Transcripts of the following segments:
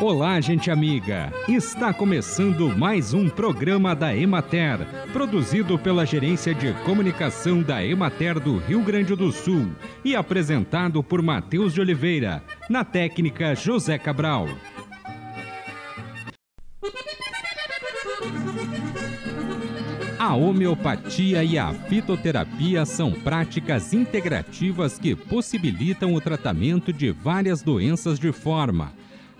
Olá, gente amiga! Está começando mais um programa da Emater, produzido pela Gerência de Comunicação da Emater do Rio Grande do Sul e apresentado por Matheus de Oliveira, na técnica José Cabral. A homeopatia e a fitoterapia são práticas integrativas que possibilitam o tratamento de várias doenças de forma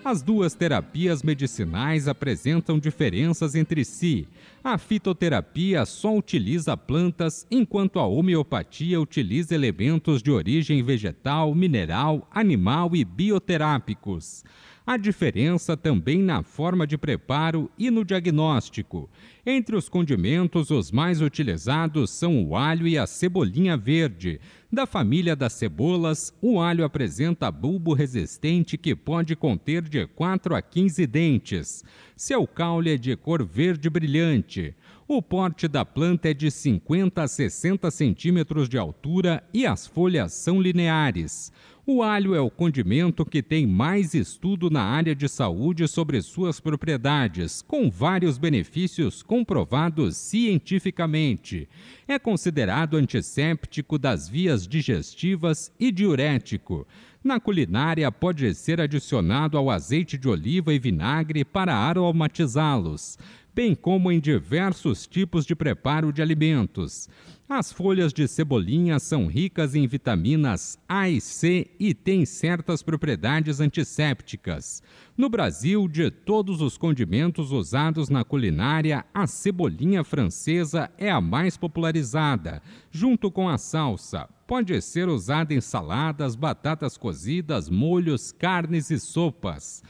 as duas terapias medicinais apresentam diferenças entre si. A fitoterapia só utiliza plantas, enquanto a homeopatia utiliza elementos de origem vegetal, mineral, animal e bioterápicos. Há diferença também na forma de preparo e no diagnóstico. Entre os condimentos, os mais utilizados são o alho e a cebolinha verde. Da família das cebolas, o alho apresenta bulbo resistente que pode conter de 4 a 15 dentes. Seu caule é de cor verde brilhante. O porte da planta é de 50 a 60 centímetros de altura e as folhas são lineares. O alho é o condimento que tem mais estudo na área de saúde sobre suas propriedades, com vários benefícios comprovados cientificamente. É considerado antisséptico das vias digestivas e diurético. Na culinária, pode ser adicionado ao azeite de oliva e vinagre para aromatizá-los bem como em diversos tipos de preparo de alimentos. As folhas de cebolinha são ricas em vitaminas A e C e têm certas propriedades antissépticas. No Brasil, de todos os condimentos usados na culinária, a cebolinha francesa é a mais popularizada, junto com a salsa. Pode ser usada em saladas, batatas cozidas, molhos, carnes e sopas.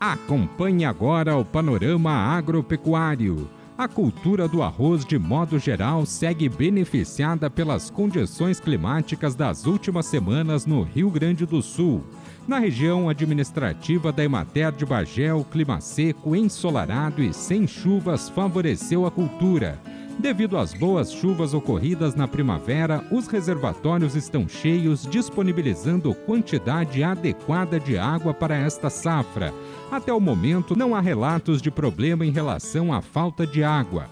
Acompanhe agora o panorama agropecuário. A cultura do arroz, de modo geral, segue beneficiada pelas condições climáticas das últimas semanas no Rio Grande do Sul. Na região administrativa da Emater de Bagé, o clima seco, ensolarado e sem chuvas favoreceu a cultura. Devido às boas chuvas ocorridas na primavera, os reservatórios estão cheios, disponibilizando quantidade adequada de água para esta safra. Até o momento, não há relatos de problema em relação à falta de água.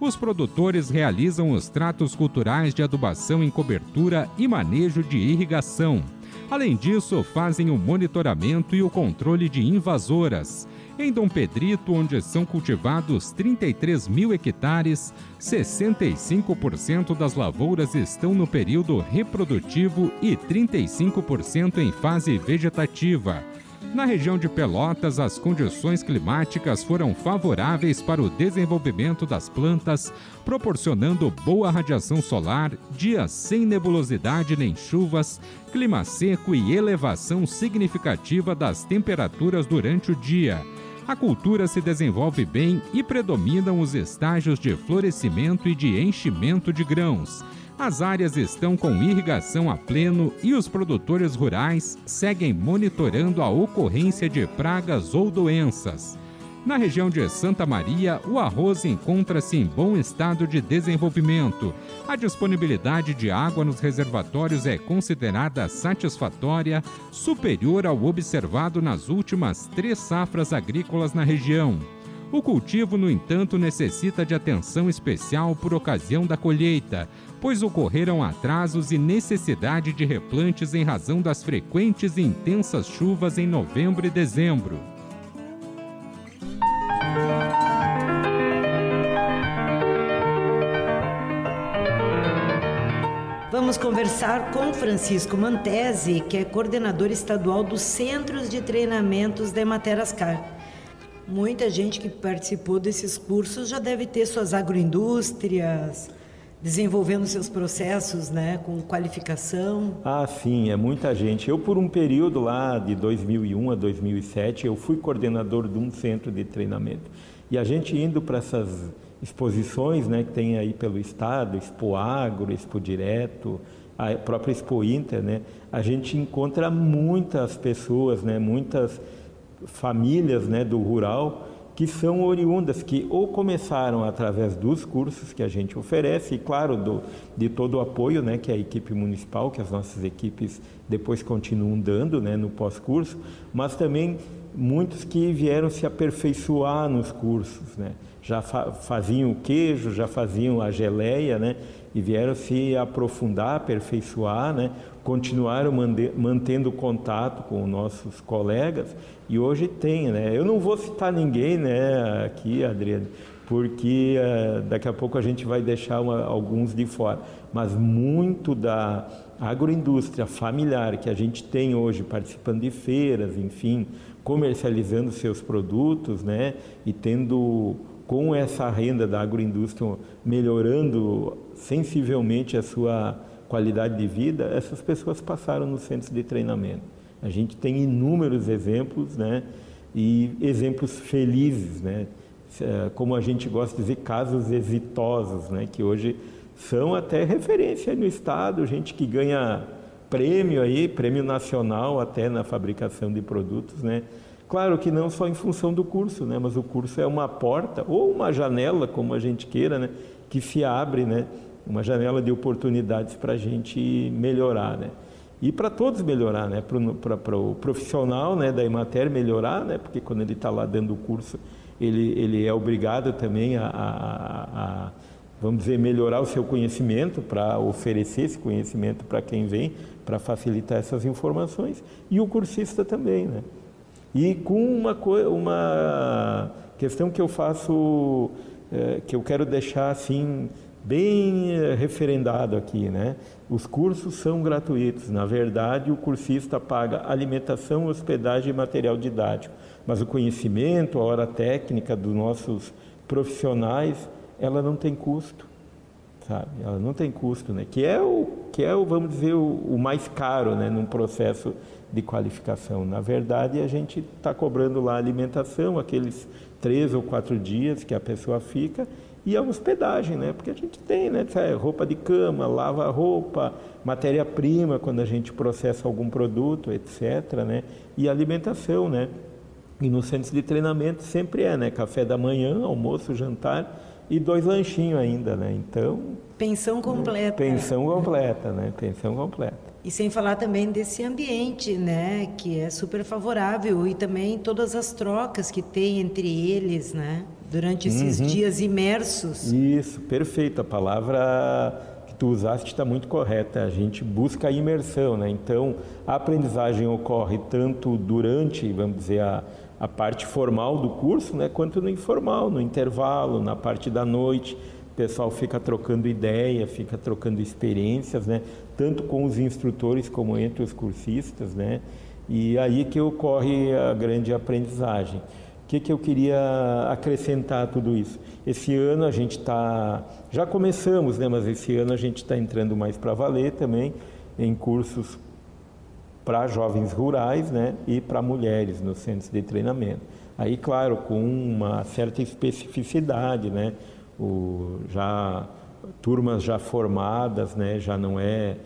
Os produtores realizam os tratos culturais de adubação em cobertura e manejo de irrigação. Além disso, fazem o monitoramento e o controle de invasoras. Em Dom Pedrito, onde são cultivados 33 mil hectares, 65% das lavouras estão no período reprodutivo e 35% em fase vegetativa. Na região de Pelotas, as condições climáticas foram favoráveis para o desenvolvimento das plantas, proporcionando boa radiação solar, dias sem nebulosidade nem chuvas, clima seco e elevação significativa das temperaturas durante o dia. A cultura se desenvolve bem e predominam os estágios de florescimento e de enchimento de grãos. As áreas estão com irrigação a pleno e os produtores rurais seguem monitorando a ocorrência de pragas ou doenças. Na região de Santa Maria, o arroz encontra-se em bom estado de desenvolvimento. A disponibilidade de água nos reservatórios é considerada satisfatória, superior ao observado nas últimas três safras agrícolas na região. O cultivo, no entanto, necessita de atenção especial por ocasião da colheita, pois ocorreram atrasos e necessidade de replantes em razão das frequentes e intensas chuvas em novembro e dezembro. Conversar com Francisco Mantese, que é coordenador estadual dos Centros de Treinamentos da Ematerascar. Muita gente que participou desses cursos já deve ter suas agroindústrias, desenvolvendo seus processos, né, com qualificação. Ah, sim, é muita gente. Eu por um período lá de 2001 a 2007, eu fui coordenador de um centro de treinamento. E a gente indo para essas exposições, né, que tem aí pelo estado, Expo Agro, Expo Direto, a própria Expo Inter, né, a gente encontra muitas pessoas, né, muitas famílias né, do rural que são oriundas, que ou começaram através dos cursos que a gente oferece, e claro, do, de todo o apoio né, que a equipe municipal, que as nossas equipes depois continuam dando né, no pós-curso, mas também muitos que vieram se aperfeiçoar nos cursos, né? já fa faziam o queijo, já faziam a geleia, né? E vieram se aprofundar, aperfeiçoar, né? continuaram mantendo contato com nossos colegas e hoje tem, né? Eu não vou citar ninguém, né, aqui, Adriano, porque uh, daqui a pouco a gente vai deixar uma, alguns de fora, mas muito da agroindústria familiar que a gente tem hoje participando de feiras, enfim, comercializando seus produtos, né, e tendo com essa renda da agroindústria melhorando sensivelmente a sua qualidade de vida, essas pessoas passaram nos centros de treinamento. A gente tem inúmeros exemplos, né? E exemplos felizes, né? É, como a gente gosta de dizer, casos exitosos, né? Que hoje são até referência no estado, gente que ganha prêmio aí, prêmio nacional até na fabricação de produtos, né? Claro que não só em função do curso, né? Mas o curso é uma porta ou uma janela, como a gente queira, né? Que se abre, né? Uma janela de oportunidades para a gente melhorar, né? e para todos melhorar, né? Para o profissional né, da Emater melhorar, né? Porque quando ele está lá dando o curso, ele, ele é obrigado também a, a, a vamos dizer, melhorar o seu conhecimento para oferecer esse conhecimento para quem vem, para facilitar essas informações, e o cursista também, né? E com uma, uma questão que eu faço, é, que eu quero deixar assim bem eh, referendado aqui, né? Os cursos são gratuitos. Na verdade, o cursista paga alimentação, hospedagem e material didático. Mas o conhecimento, a hora técnica dos nossos profissionais, ela não tem custo, sabe? Ela não tem custo, né? Que é o que é vamos dizer o, o mais caro, né? Num processo de qualificação. Na verdade, a gente está cobrando lá alimentação, aqueles três ou quatro dias que a pessoa fica e a hospedagem, né? Porque a gente tem, né? Roupa de cama, lava roupa, matéria-prima quando a gente processa algum produto, etc, né? E alimentação, né? E no centro de treinamento sempre é, né? Café da manhã, almoço, jantar e dois lanchinhos ainda, né? Então pensão completa. Pensão completa, né? Pensão completa. E sem falar também desse ambiente, né, que é super favorável e também todas as trocas que tem entre eles, né? durante esses uhum. dias imersos. Isso, perfeito. A palavra que tu usaste está muito correta. A gente busca a imersão, né? Então, a aprendizagem ocorre tanto durante, vamos dizer, a, a parte formal do curso, né, quanto no informal, no intervalo, na parte da noite. O pessoal fica trocando ideia, fica trocando experiências, né, tanto com os instrutores como entre os cursistas, né, e aí que ocorre a grande aprendizagem que, que eu queria acrescentar a tudo isso? Esse ano a gente está, já começamos, né, mas esse ano a gente está entrando mais para valer também em cursos para jovens rurais né, e para mulheres nos centros de treinamento. Aí, claro, com uma certa especificidade, né, o, já turmas já formadas, né, já não é,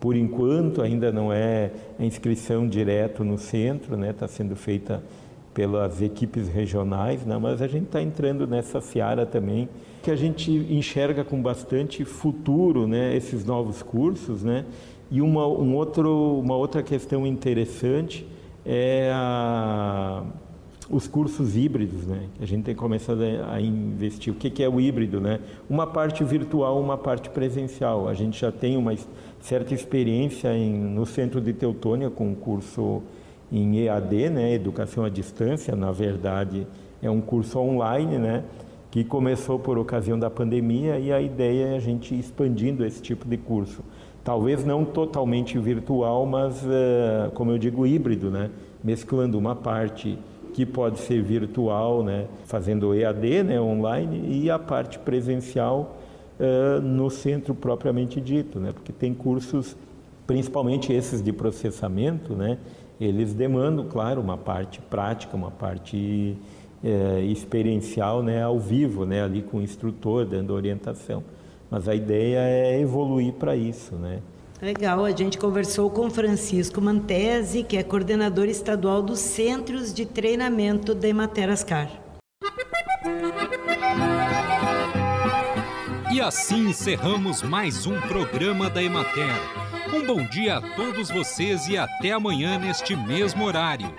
por enquanto ainda não é a inscrição direto no centro, né, está sendo feita pelas equipes regionais, né? mas a gente está entrando nessa seara também que a gente enxerga com bastante futuro né? esses novos cursos. Né? E uma, um outro, uma outra questão interessante é a, os cursos híbridos, né? A gente tem começado a, investir. O que, que, é o híbrido, né? Uma parte virtual, uma parte presencial. A gente já tem uma certa experiência em, no centro de Teutônia com o curso em EAD, né, Educação à Distância, na verdade é um curso online, né, que começou por ocasião da pandemia e a ideia é a gente expandindo esse tipo de curso. Talvez não totalmente virtual, mas, uh, como eu digo, híbrido, né, mesclando uma parte que pode ser virtual, né, fazendo EAD, né, online, e a parte presencial uh, no centro propriamente dito, né, porque tem cursos, principalmente esses de processamento, né, eles demandam, claro, uma parte prática, uma parte é, experiencial né, ao vivo, né, ali com o instrutor dando orientação. Mas a ideia é evoluir para isso. Né? Legal, a gente conversou com Francisco Mantese, que é coordenador estadual dos Centros de Treinamento de Materascar. E assim encerramos mais um programa da Emater. Um bom dia a todos vocês e até amanhã neste mesmo horário.